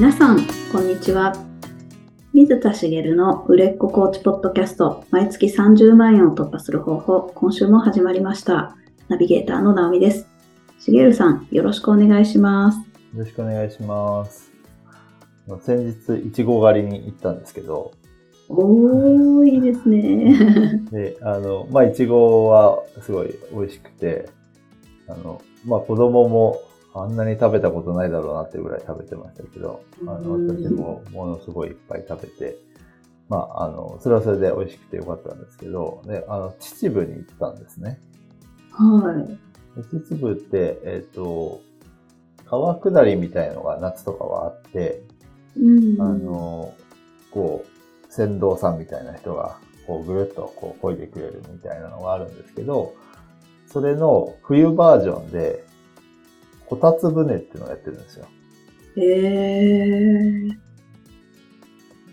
皆さん、こんにちは。水田茂の売れっ子コーチポッドキャスト、毎月30万円を突破する方法、今週も始まりました。ナビゲーターの直美です。茂さん、よろしくお願いします。よろしくお願いします。先日、いちご狩りに行ったんですけど、おー、いいですね。で、あの、まあ、いちごはすごい美味しくて、あの、まあ、子供もあんなに食べたことないだろうなっていうぐらい食べてましたけど、あの、うん私もものすごいいっぱい食べて、まあ、あの、それはそれで美味しくてよかったんですけど、で、あの、秩父に行ったんですね。はい。で秩父って、えっ、と、川下りみたいのが夏とかはあって、うん。あの、こう、船頭さんみたいな人が、こう、ぐるっとこう、漕いでくれるみたいなのがあるんですけど、それの冬バージョンで、こたつ船っていうのをやってるんですよ。へー。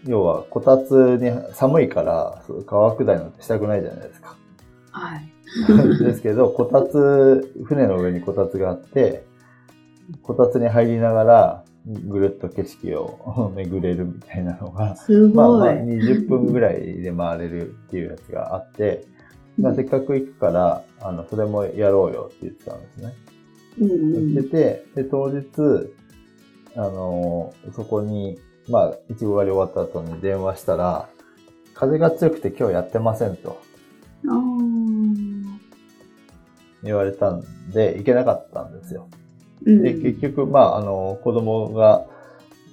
要は、こたつに寒いから、川下りなんてしたくないじゃないですか。はい。ですけど、こたつ、船の上にこたつがあって、こたつに入りながら、ぐるっと景色を巡れるみたいなのが、すまあまあごい。20分ぐらいで回れるっていうやつがあって、まあ、せっかく行くから、あの、それもやろうよって言ってたんですね。うん言ってて、で、当日、あのーそこに、まあ、いちご狩り終わった後に電話したら、風が強くて今日やってませんと言われたんで、行けなかったんですよ。で、結局、まあ、あの、子供が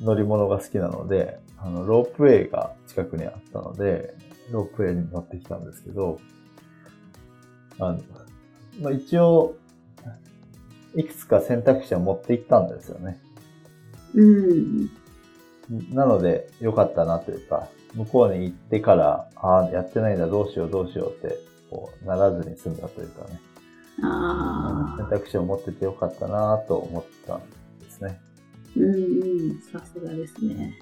乗り物が好きなので、あの、ロープウェイが近くにあったので、ロープウェイに乗ってきたんですけど、あの、まあ、一応、いくつか選択肢を持って行ったんですよね。うん。なので、良かったなというか、向こうに行ってから、ああ、やってないんだ、どうしよう、どうしようって、こう、ならずに済んだというかね、あ選択肢を持ってて良かったなと思ったんですね。ーうんうん。さすがですね。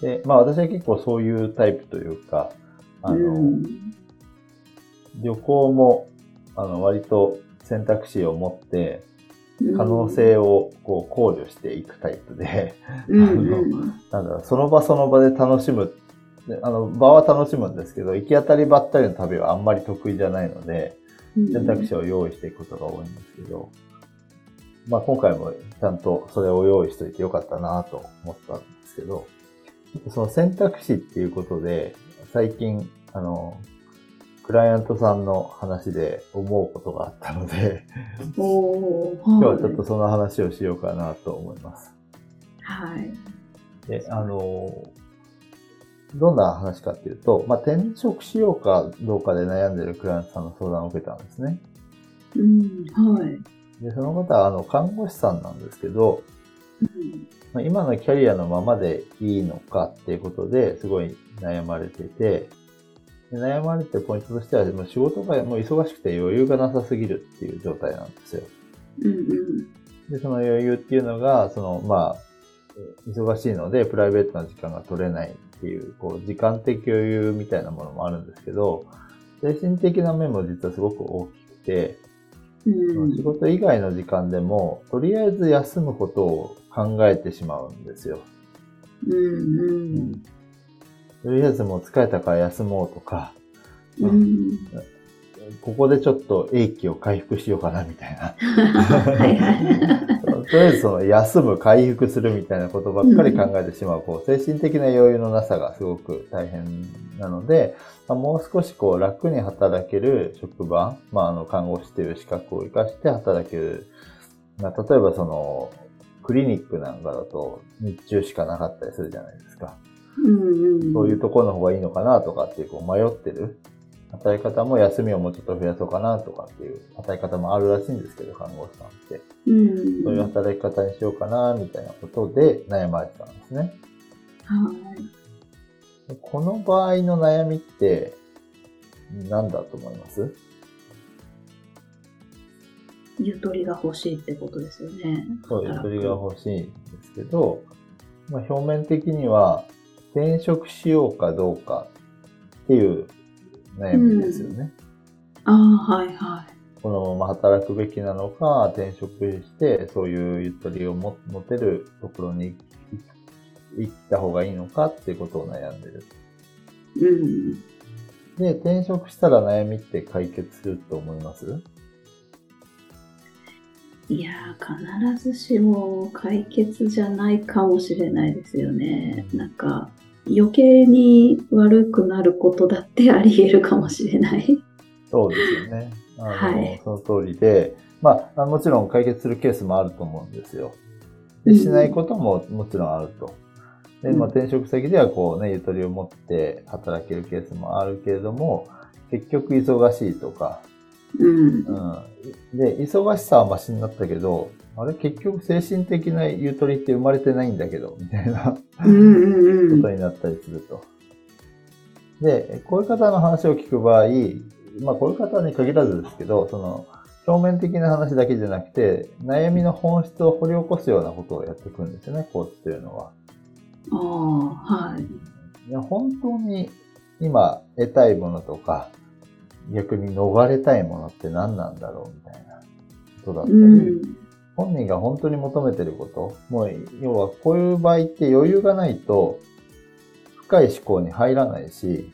で、まあ私は結構そういうタイプというか、あの、うん旅行も、あの、割と選択肢を持って、可能性をこう考慮していくタイプで、うん。うん。なんだろう、その場その場で楽しむ、であの、場は楽しむんですけど、行き当たりばったりの旅はあんまり得意じゃないので、うん。選択肢を用意していくことが多いんですけど、まあ今回もちゃんとそれを用意しといてよかったなと思ったんですけど、その選択肢っていうことで、最近、あの、クライアントさんの話で思うことがあったので、おー今日はちょっとその話をしようかなと思います。はい。で、あの、どんな話かっていうと、まあ、転職しようかどうかで悩んでるクライアントさんの相談を受けたんですね。うん、はい。で、その方は、あの、看護師さんなんですけど、うんまあ、今のキャリアのままでいいのかっていうことですごい悩まれてて、で悩まれてるポイントとしては、もう仕事がもう忙しくて余裕がなさすぎるっていう状態なんですよ。うんうんで、その余裕っていうのが、その、まあ、え忙しいのでプライベートな時間が取れないっていう、こう、時間的余裕みたいなものもあるんですけど、精神的な面も実はすごく大きくて、うん仕事以外の時間でも、とりあえず休むことを考えてしまうんですよ。うんうんとりあえずもう疲れたから休もうとか、うんここでちょっと英気を回復しようかなみたいな。はいはい。とりあえずその休む、回復するみたいなことばっかり考えてしまう、こう精神的な余裕のなさがすごく大変なので、まあもう少しこう楽に働ける職場、まああの看護師という資格を活かして働ける、まあ例えばそのクリニックなんかだと日中しかなかったりするじゃないですか。うんうんそういうところの方がいいのかなとかってこう迷ってる働き方も休みをもうちょっと増やそうかなとかっていう働き方もあるらしいんですけど、看護師さんって。うんそういう働き方にしようかなみたいなことで悩まれてたんですね。はい。でこの場合の悩みって何だと思います？ゆとりが欲しいってことですよね。そう、ゆとりが欲しいんですけど、まあ、表面的には転職しようかどうかっていう悩みですよね。ああ、はいはい。このまま働くべきなのか、転職して、そういうゆとりをも持てるところに行いった方がいいのかっていうことを悩んでる。うん。で、転職したら悩みって解決すると思います？いやー、必ずしも解決じゃないかもしれないですよね。なんか、余計に悪くなることだってあり得るかもしれない。そうですよね。あのはいその通りで、まあ、あもちろん解決するケースもあると思うんですよ。でしないことももちろんあると。で、まあ、うん転職先ではこうね、ゆとりを持って働けるケースもあるけれども、結局忙しいとか、うん。うん。で、忙しさはマシになったけど、あれ結局精神的なゆとりって生まれてないんだけど、みたいな。ことになったりすると。で、こういう方の話を聞く場合、まあこういう方に限らずですけど、その、表面的な話だけじゃなくて、悩みの本質を掘り起こすようなことをやっていくんですよね、コーチというのは。ああ、はい。いや本当に今得たいものとか、逆に逃れたいものって何なんだろうみたいなことだったり、うん。本人が本当に求めてること、もう要はこういう場合って余裕がないと深い思考に入らないし、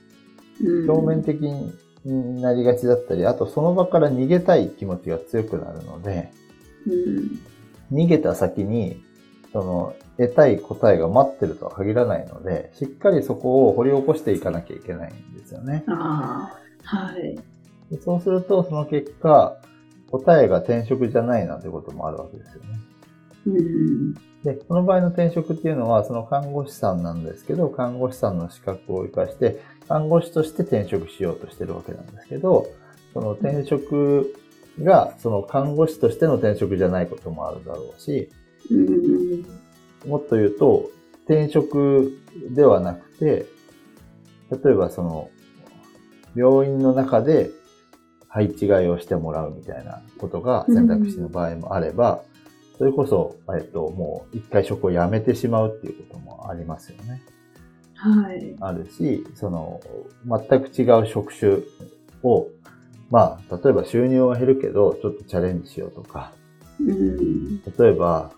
うん表面的になりがちだったり、あとその場から逃げたい気持ちが強くなるので、うん。逃げた先に、その、得たい答えが待ってるとは限らないので、しっかりそこを掘り起こしていかなきゃいけないんですよね。ああ、はい。でそうすると、その結果、答えが転職じゃないなんてこともあるわけですよね。うん。で、この場合の転職っていうのは、その看護師さんなんですけど、看護師さんの資格を活かして、看護師として転職しようとしてるわけなんですけど、その転職が、その看護師としての転職じゃないこともあるだろうし、うん。もっと言うと、転職ではなくて、例えばその、病院の中で配置換えをしてもらうみたいなことが選択肢の場合もあれば、それこそ、えっと、もう一回職を辞めてしまうっていうこともありますよね。はい。あるし、その、全く違う職種を、まあ、例えば収入は減るけど、ちょっとチャレンジしようとか、うん。例えば、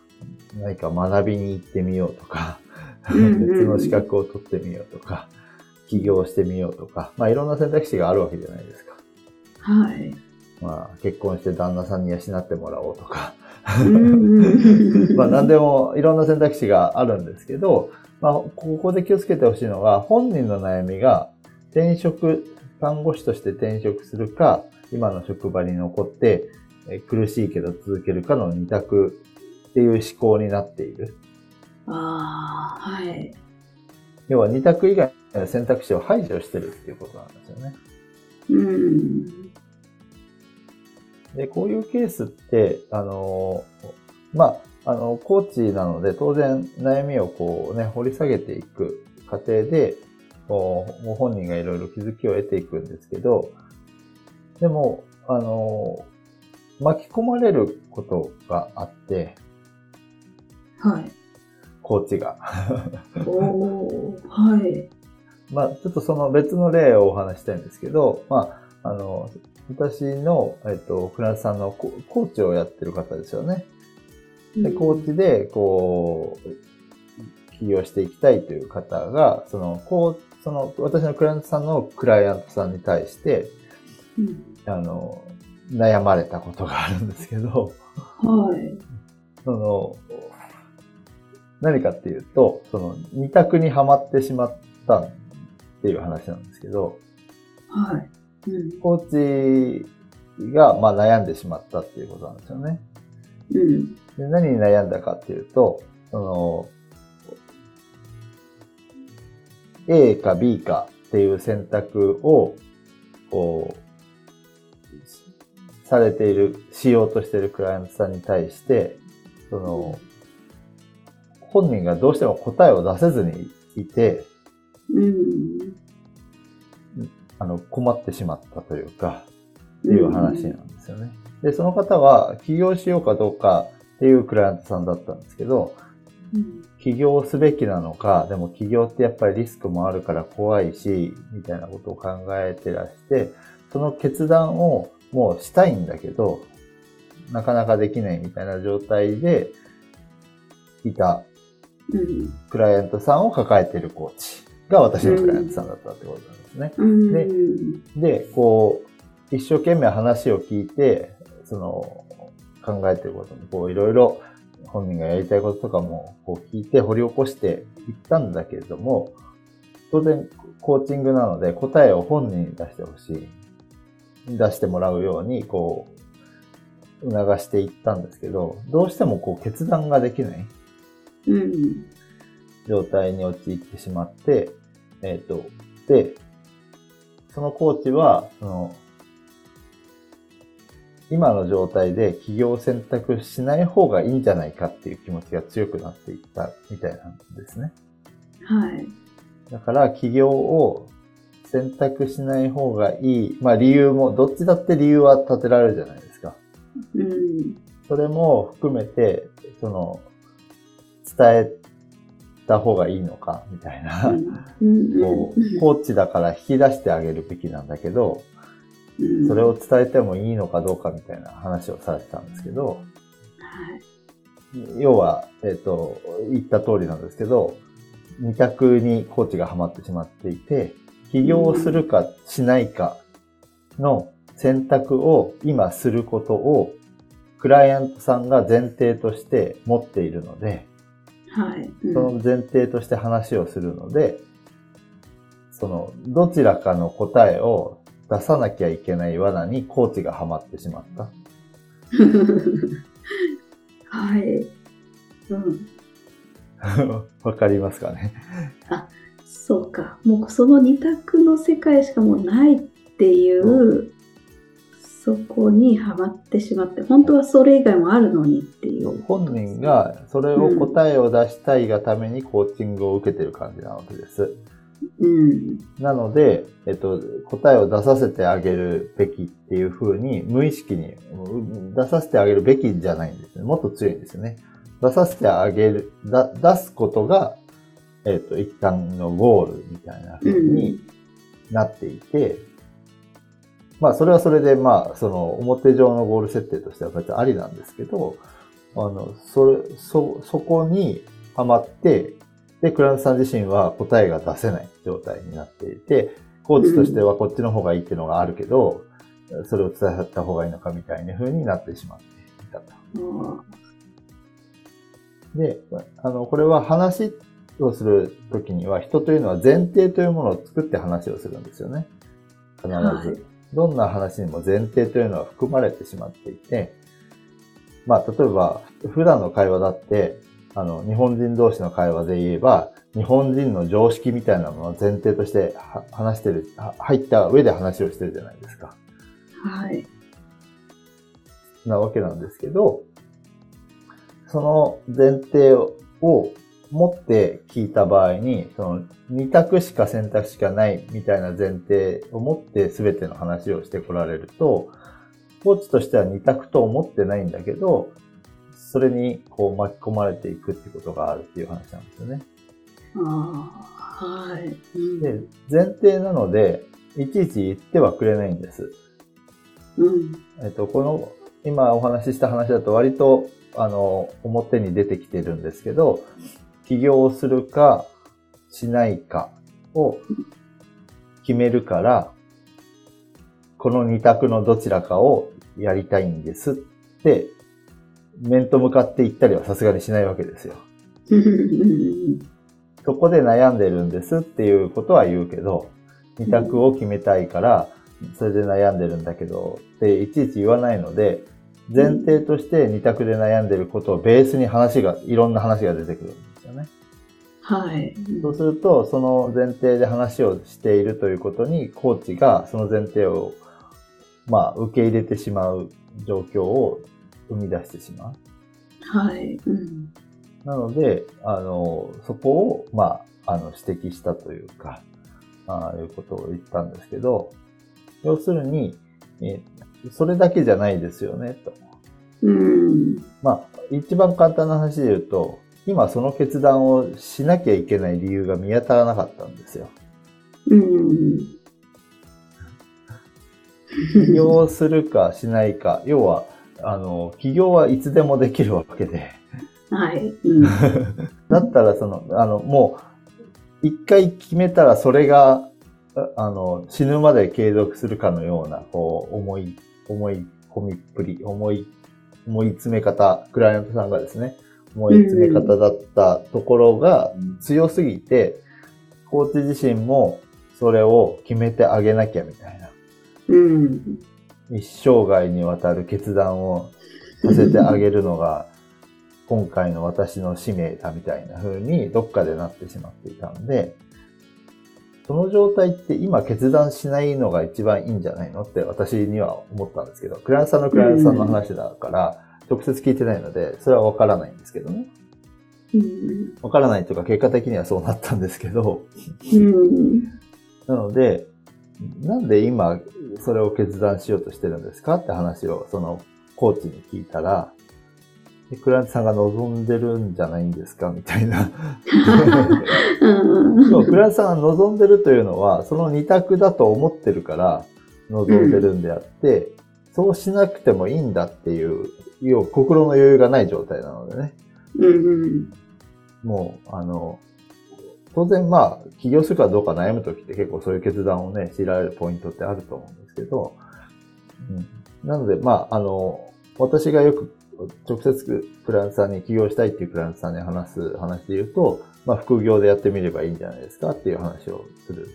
何か学びに行ってみようとか、別の資格を取ってみようとか、起業してみようとか、まあいろんな選択肢があるわけじゃないですか。はい。まあ結婚して旦那さんに養ってもらおうとか、うん。まあ何でもいろんな選択肢があるんですけど、まあここで気をつけてほしいのが、本人の悩みが転職、看護師として転職するか、今の職場に残ってえ苦しいけど続けるかの二択っていう思考になっている。ああ、はい。要は二択以外の選択肢を排除してるっていうことなんですよね。うん。で、こういうケースって、あの、まあ、あの、コーチなので当然悩みをこうね、掘り下げていく過程で、こうご本人がいろいろ気づきを得ていくんですけど、でも、あの、巻き込まれることがあって、はい。コーチが。おおはい。まあ、ちょっとその別の例をお話ししたいんですけど、まあ、あの、私の、えっと、クラスさんのココーチをやってる方ですよね。で、コーチで、こう、起業していきたいという方が、その、こう、その、私のクライアントさんのクライアントさんに対して、うんあの、悩まれたことがあるんですけど、はい。その、何かっていうと、その、二択にはまってしまったっていう話なんですけど、はい。うん。コーチが、まあ、悩んでしまったっていうことなんですよね。うん。で何に悩んだかっていうと、その、A か B かっていう選択を、こう、されている、しようとしているクライアントさんに対して、その、本人がどうしても答えを出せずにいて、うん。あの、困ってしまったというか、っていう話なんですよね。で、その方は起業しようかどうかっていうクライアントさんだったんですけど、うん。起業すべきなのか、でも起業ってやっぱりリスクもあるから怖いし、みたいなことを考えてらして、その決断をもうしたいんだけど、なかなかできないみたいな状態でいたうん。クライアントさんを抱えているコーチが私のクライアントさんだったってことなんですね。うん。で、こう、一生懸命話を聞いて、その、考えてることも、こう、いろいろ本人がやりたいこととかも、こう聞いて掘り起こしていったんだけれども、当然、コーチングなので答えを本人に出してほしい。出してもらうように、こう、促していったんですけど、どうしてもこう決断ができないうん。状態に陥ってしまって、えっ、と、で、そのコーチは、その、今の状態で起業を選択しない方がいいんじゃないかっていう気持ちが強くなっていったみたいなんですね。はい。だから起業を選択しない方がいい。まあ理由も、どっちだって理由は立てられるじゃないですか。うん。それも含めて、その、伝えた方がいいのか、みたいな。うん。こう、コーチだから引き出してあげるべきなんだけど、うんそれを伝えてもいいのかどうかみたいな話をされてたんですけど、はい。要は、えっ、と、言った通りなんですけど、二択にコーチがハマってしまっていて、起業するかしないかの選択を今することを、クライアントさんが前提として持っているので、はい。うんその前提として話をするので、その、どちらかの答えを出さなきゃいけない罠にコーチがハマってしまった。はい。うん。わかりますかね？そうか。もうその二択の世界しかもうないっていう、そこにはまってしまって、本当はそれ以外もあるのにっていう。本人がそれを答えを出したいがためにコーチングを受けてる感じなわけです。うん。なので、えっと、答えを出させてあげるべきっていう風に、無意識にうん出させてあげるべきじゃないんですね。もっと強いんですよね。出させてあげる、だ出すことが、えっと、一旦のゴールみたいな風になっていて、まあ、それはそれで、まあ、その、表上のゴール設定としては別にありなんですけど、あの、それ、そ、そこにハマって、で、クラントさん自身は答えが出せない状態になっていて、コーチとしてはこっちの方がいいっていうのがあるけど、それを伝えた方がいいのかみたいな風になってしまっていたと。で、あの、これは話をするときには、人というのは前提というものを作って話をするんですよね。必ず。はいどんな話にも前提というのは含まれてしまっていて、まあ、例えば、普段の会話だって、あの、日本人同士の会話で言えば、日本人の常識みたいなものを前提としては話してる、は入った上で話をしてるじゃないですか。はい。なわけなんですけど、その前提を持って聞いた場合に、その二択しか選択肢がないみたいな前提を持って全ての話をしてこられると、コーチとしては二択と思ってないんだけど、それにこう巻き込まれていくってことがあるっていう話なんですよね。ああ、はい。うんで、前提なので、いちいち言ってはくれないんです。うん。えっと、この、今お話しした話だと割と、あの、表に出てきてるんですけど、起業をするか、しないかを決めるから、この二択のどちらかをやりたいんですって、面と向かって言ったりはさすがにしないわけですよ。うんそこで悩んでるんですっていうことは言うけど、二択を決めたいから、それで悩んでるんだけど、っていちいち言わないので、前提として二択で悩んでることをベースに話が、いろんな話が出てくるんですよね。はい。そうすると、その前提で話をしているということに、コーチがその前提を、まあ、受け入れてしまう状況を生み出してしまう。はい。うん。なので、あの、そこを、まあ、あの、指摘したというか、ああいうことを言ったんですけど、要するに、えそれだけじゃないですよね、と。うん。まあ、一番簡単な話で言うと、今その決断をしなきゃいけない理由が見当たらなかったんですよ。うん。起業するかしないか、要は、あの、起業はいつでもできるわけで、はい。うん。だったら、その、あの、もう、一回決めたらそれが、ああの、死ぬまで継続するかのような、こう、思い、思い込みっぷり、思い、思い詰め方、クライアントさんがですね、思い詰め方だったところが強すぎて、コーチ自身もそれを決めてあげなきゃみたいな。うん。一生涯にわたる決断をさせてあげるのが、今回の私の使命だみたいな風にどっかでなってしまっていたんで、その状態って今決断しないのが一番いいんじゃないのって私には思ったんですけど、クライアントさんのクライアントさんの話だから、直接聞いてないので、それはわからないんですけどね。うん。わからないというか結果的にはそうなったんですけど、うん。なので、なんで今それを決断しようとしてるんですかって話をそのコーチに聞いたら、でクライアントさんが望んでるんじゃないんですかみたいな。うん。でもクライアントさんが望んでるというのは、その二択だと思ってるから望んでるんであって、そうしなくてもいいんだっていう、要は心の余裕がない状態なのでね。うん。もう、あの、当然まあ、起業するかどうか悩むときって結構そういう決断をね、強いられるポイントってあると思うんですけど、うん、なのでまあ、あの、私がよく直接クライアントさんに起業したいっていうクライアントさんに話す話で言うと、まあ、副業でやってみればいいんじゃないですかっていう話をする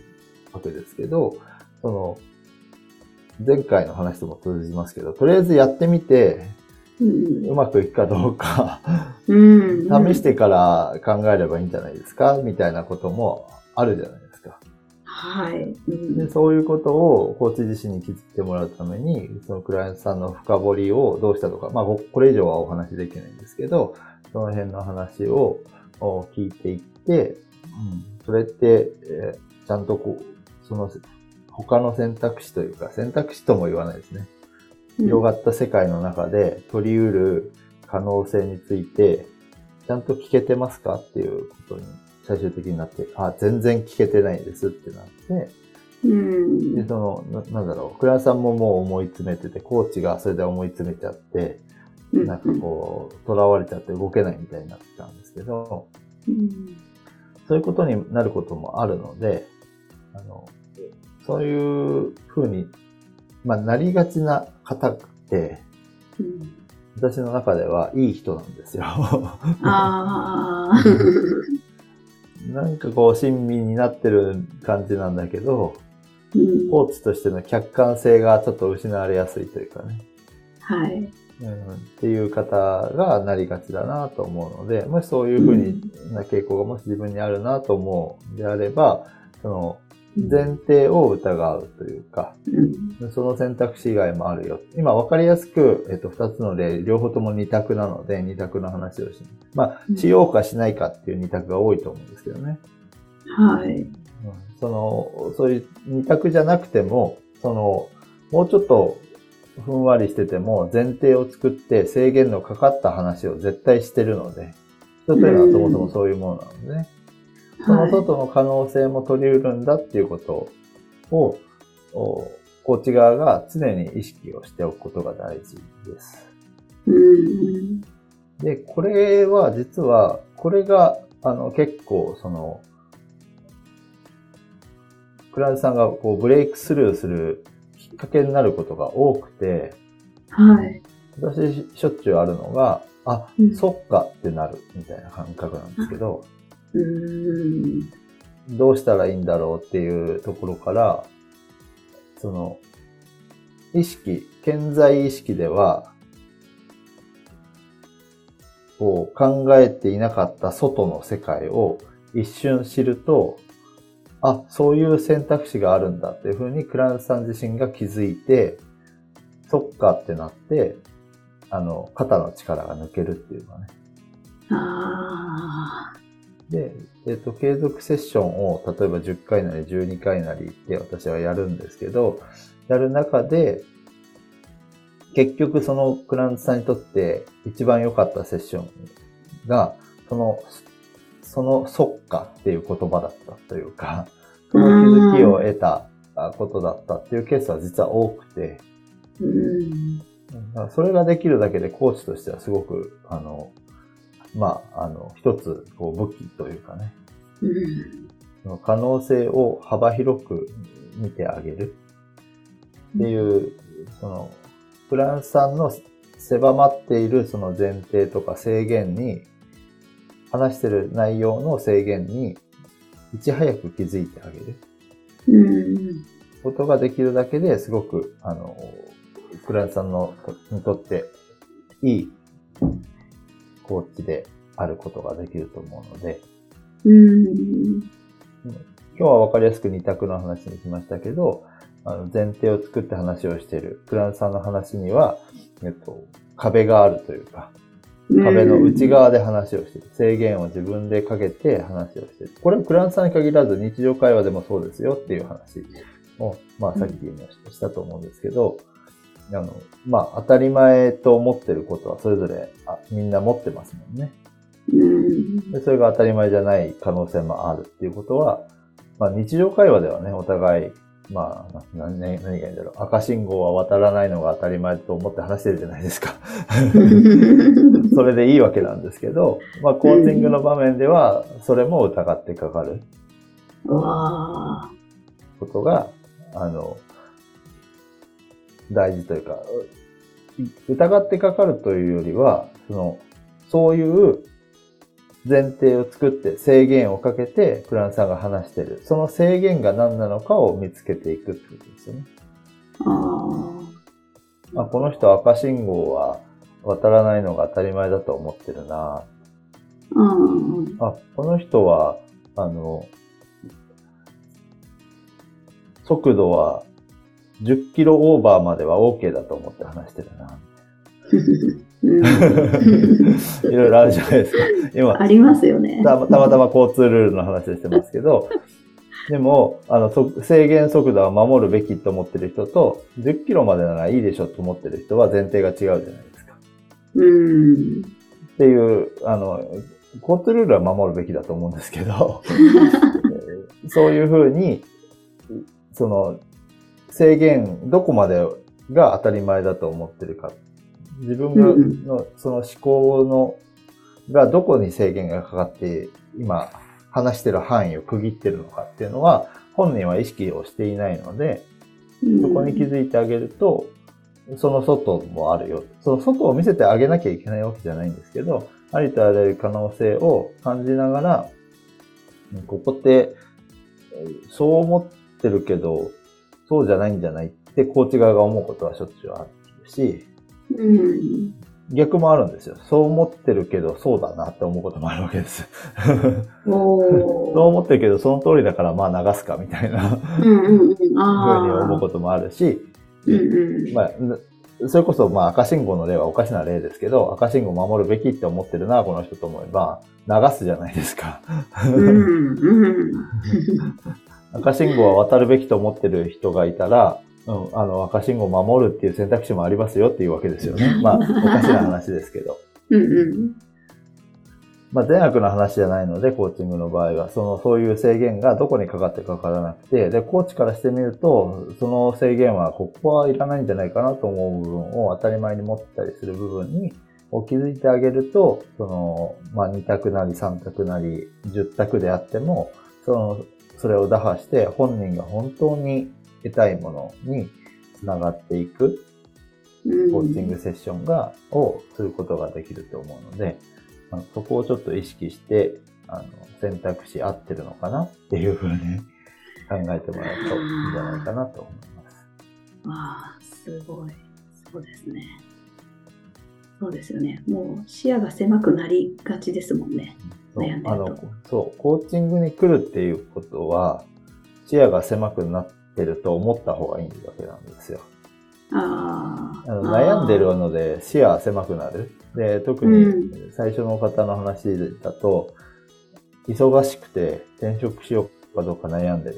わけですけど、その、前回の話とも通じますけど、とりあえずやってみて、うんうまくいくかどうか、うん。試してから考えればいいんじゃないですか？みたいなこともあるじゃないですか。はい。うんでそういうことをコーチ自身に気づいてもらうために、そのクライアントさんの深掘りをどうしたとか、まあここれ以上はお話できないんですけど、その辺の話をお聞いていって、うん、それって、えーちゃんとこう、その他の選択肢というか、選択肢とも言わないですね。広がった世界の中で取り得る可能性について、ちゃんと聞けてますかっていうことに最終的になって、あ、全然聞けてないですってなって、うん。で、その、ななんだろう、クラさんももう思い詰めてて、コーチがそれで思い詰めちゃって、うんなんかこう、囚われちゃって動けないみたいになってたんですけど、うん。そういうことになることもあるので、あの、そういうふうに、まあ、なりがちな方って、うん私の中ではいい人なんですよ。ああ。なんかこう、親身になってる感じなんだけど、うんコーチとしての客観性がちょっと失われやすいというかね、はい。うん、っていう方がなりがちだなと思うので、もしそういうふうにな傾向がもし自分にあるなと思うんであれば、その前提を疑うというか、うんその選択肢以外もあるよ。今分かりやすく、えっと、二つの例、両方とも二択なので、二択の話をしまあ、しようかしないかっていう二択が多いと思うんですけどね。はい。うんその、そういう二択じゃなくても、その、もうちょっとふんわりしてても、前提を作って制限のかかった話を絶対してるので、人というのはそもそもそういうものなのでね。そのはい。外の可能性も取り得るんだっていうことを、おコーチ側が常に意識をしておくことが大事です。うん。で、これは実は、これが、あの、結構、その、クライアントさんがこうブレイクスルーするきっかけになることが多くて、はい。私しょっちゅうあるのが、あ、うんそっかってなるみたいな感覚なんですけど、うん。どうしたらいいんだろうっていうところから、その、意識、健在意識では、こう考えていなかった外の世界を一瞬知ると、あ、そういう選択肢があるんだっていうふうにクラントさん自身が気づいて、そっかってなって、あの、肩の力が抜けるっていうかね。ああ。で、えっ、と、継続セッションを、例えば10回なり12回なりって私はやるんですけど、やる中で、結局そのクライアントさんにとって一番良かったセッションが、その、そのそっかっていう言葉だったというか、その気づきを得たあことだったっていうケースは実は多くて、うん。それができるだけでコーチとしてはすごく、あの、まあ、あの、一つ、こう、武器というかね、うん。その可能性を幅広く見てあげる。っていう、その、フランス産の狭まっているその前提とか制限に、話してる内容の制限に、いち早く気づいてあげる。うん。ことができるだけですごく、あの、フランス産のにとっていいコーチであることができると思うので、うん。今日は分かりやすく二択の話にしましたけど、あの前提を作って話をしているフランスさんの話には、えっと、壁があるというか、壁の内側で話をしている。制限を自分でかけて話をしている。これはフランスさんに限らず日常会話でもそうですよっていう話を、まあさっきもしたと思うんですけど、あの、まあ当たり前と思ってることはそれぞれあみんな持ってますもんね。うん。でそれが当たり前じゃない可能性もあるっていうことは、まあ日常会話ではね、お互い、まあ、な何何がいいんだろう。赤信号は渡らないのが当たり前と思って話してるじゃないですか。それでいいわけなんですけど、まあコーチングの場面では、それも疑ってかかる。ことが、あの、大事というか、疑ってかかるというよりは、その、そういう前提を作って制限をかけてフランスさんが話してる。その制限が何なのかを見つけていくってことですよね。ああ、この人赤信号は渡らないのが当たり前だと思ってるな。あ。うん。あ、この人は、あの、速度は10キロオーバーまでは OK だと思って話してるな。うんいろいろあるじゃないですか。今、ありますよね。たたまたま交通ルールの話をしてますけど、でも、あの、そ制限速度は守るべきと思ってる人と、10キロまでならいいでしょと思ってる人は前提が違うじゃないですか。うん。っていう、あの、交通ルールは守るべきだと思うんですけど、そういうふうに、その、制限、どこまでが当たり前だと思ってるか。自分がの、その思考の、がどこに制限がかかって、今、話してる範囲を区切ってるのかっていうのは、本人は意識をしていないので、そこに気づいてあげると、その外もあるよ。その外を見せてあげなきゃいけないわけじゃないんですけど、ありとあらゆる可能性を感じながら、うんここって、えーそう思ってるけど、そうじゃないんじゃないってコーチ側が思うことはしょっちゅうあるし、うん。逆もあるんですよ。そう思ってるけど、そうだなって思うこともあるわけです。お そうー。思ってるけど、その通りだからまあ流すかみたいなうんうんうん。ふうに。思うこともあるし、うんうん。まあ、それこそ、まあ、赤信号の例はおかしな例ですけど、赤信号守るべきって思ってるな、この人と思えば、流すじゃないですか。うんうん。赤信号は渡るべきと思ってる人がいたら、うん、あの、赤信号を守るっていう選択肢もありますよっていうわけですよね。まあ、おかしな話ですけど。うんうん。まあ、善悪の話じゃないので、コーチングの場合は、その、そういう制限がどこにかかってかからなくて、で、コーチからしてみると、その制限は、ここはいらないんじゃないかなと思う部分を当たり前に持ってたりする部分に、を気づいてあげると、その、まあ、2択なり3択なり10択であっても、その、それを打破して、本人が本当に得たいものにつながっていく、コーチングセッションが、をすることができると思うので、あのそこをちょっと意識して、あの、選択肢合ってるのかなっていうふうに 考えてもらうといいんじゃないかなと思います。ああ、すごい。そうですね。そうですよね。もう視野が狭くなりがちですもんね。そう悩んでるとあの、そう、コーチングに来るっていうことは、視野が狭くなってると思った方がいいわけなんですよ。ああ。あの悩んでるので視野は狭くなる。で、特に最初の方の話だと、忙しくて転職しようかどうか悩んでる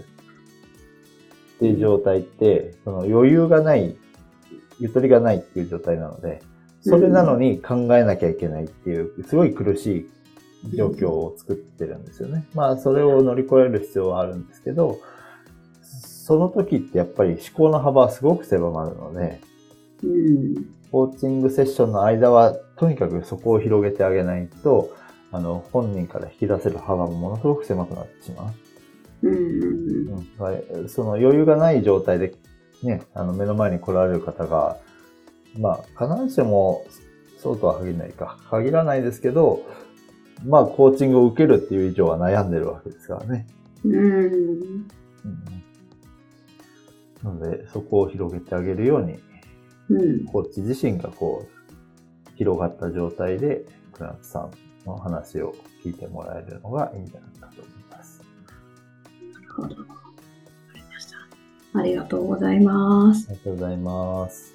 っていう状態って、その余裕がない、ゆとりがないっていう状態なので、それなのに考えなきゃいけないっていう、すごい苦しい状況を作ってるんですよね。まあ、それを乗り越える必要はあるんですけど、その時ってやっぱり思考の幅はすごく狭まるので、うん。コーチングセッションの間は、とにかくそこを広げてあげないと、あの、本人から引き出せる幅もものすごく狭くなってしまう。うん。うん。うん、その余裕がない状態で、ね、あの目の前に来られる方が、まあ、必ずしもそうとは限らないか。限らないですけど、まあ、コーチングを受けるっていう以上は悩んでるわけですからね。うん。うん、なので、そこを広げてあげるように、うん。コーチ自身がこう、広がった状態で、クラントさんの話を聞いてもらえるのがいいんじゃないかと思います。なるほど。わかりました。ありがとうございますあ。りがとうございます。